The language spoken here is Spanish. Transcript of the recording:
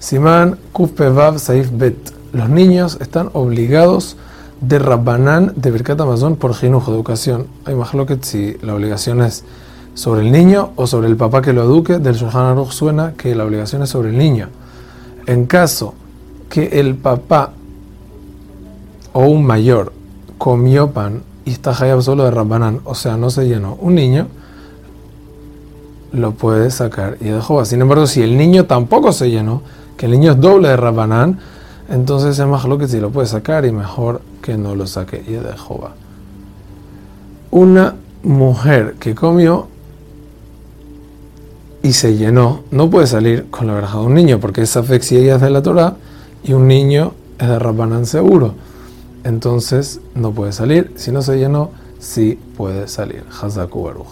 Simán Vav Saif Bet. Los niños están obligados de Rabbanán de Birkat Amazon por ginujo, educación. Hay más lo que si la obligación es sobre el niño o sobre el papá que lo eduque. Del Shulchan Aruch suena que la obligación es sobre el niño. En caso que el papá o un mayor comió pan y está hayab solo de Rabbanán, o sea, no se llenó, un niño lo puede sacar y dejó. Sin embargo, si el niño tampoco se llenó, que el niño es doble de Rabbanán, entonces es más lo que si lo puede sacar y mejor que no lo saque y de Jehová. Una mujer que comió y se llenó, no puede salir con la verja de un niño, porque esa fe si ella es de la Torah y un niño es de Rabbanán seguro. Entonces no puede salir. Si no se llenó, sí puede salir. Hazaku.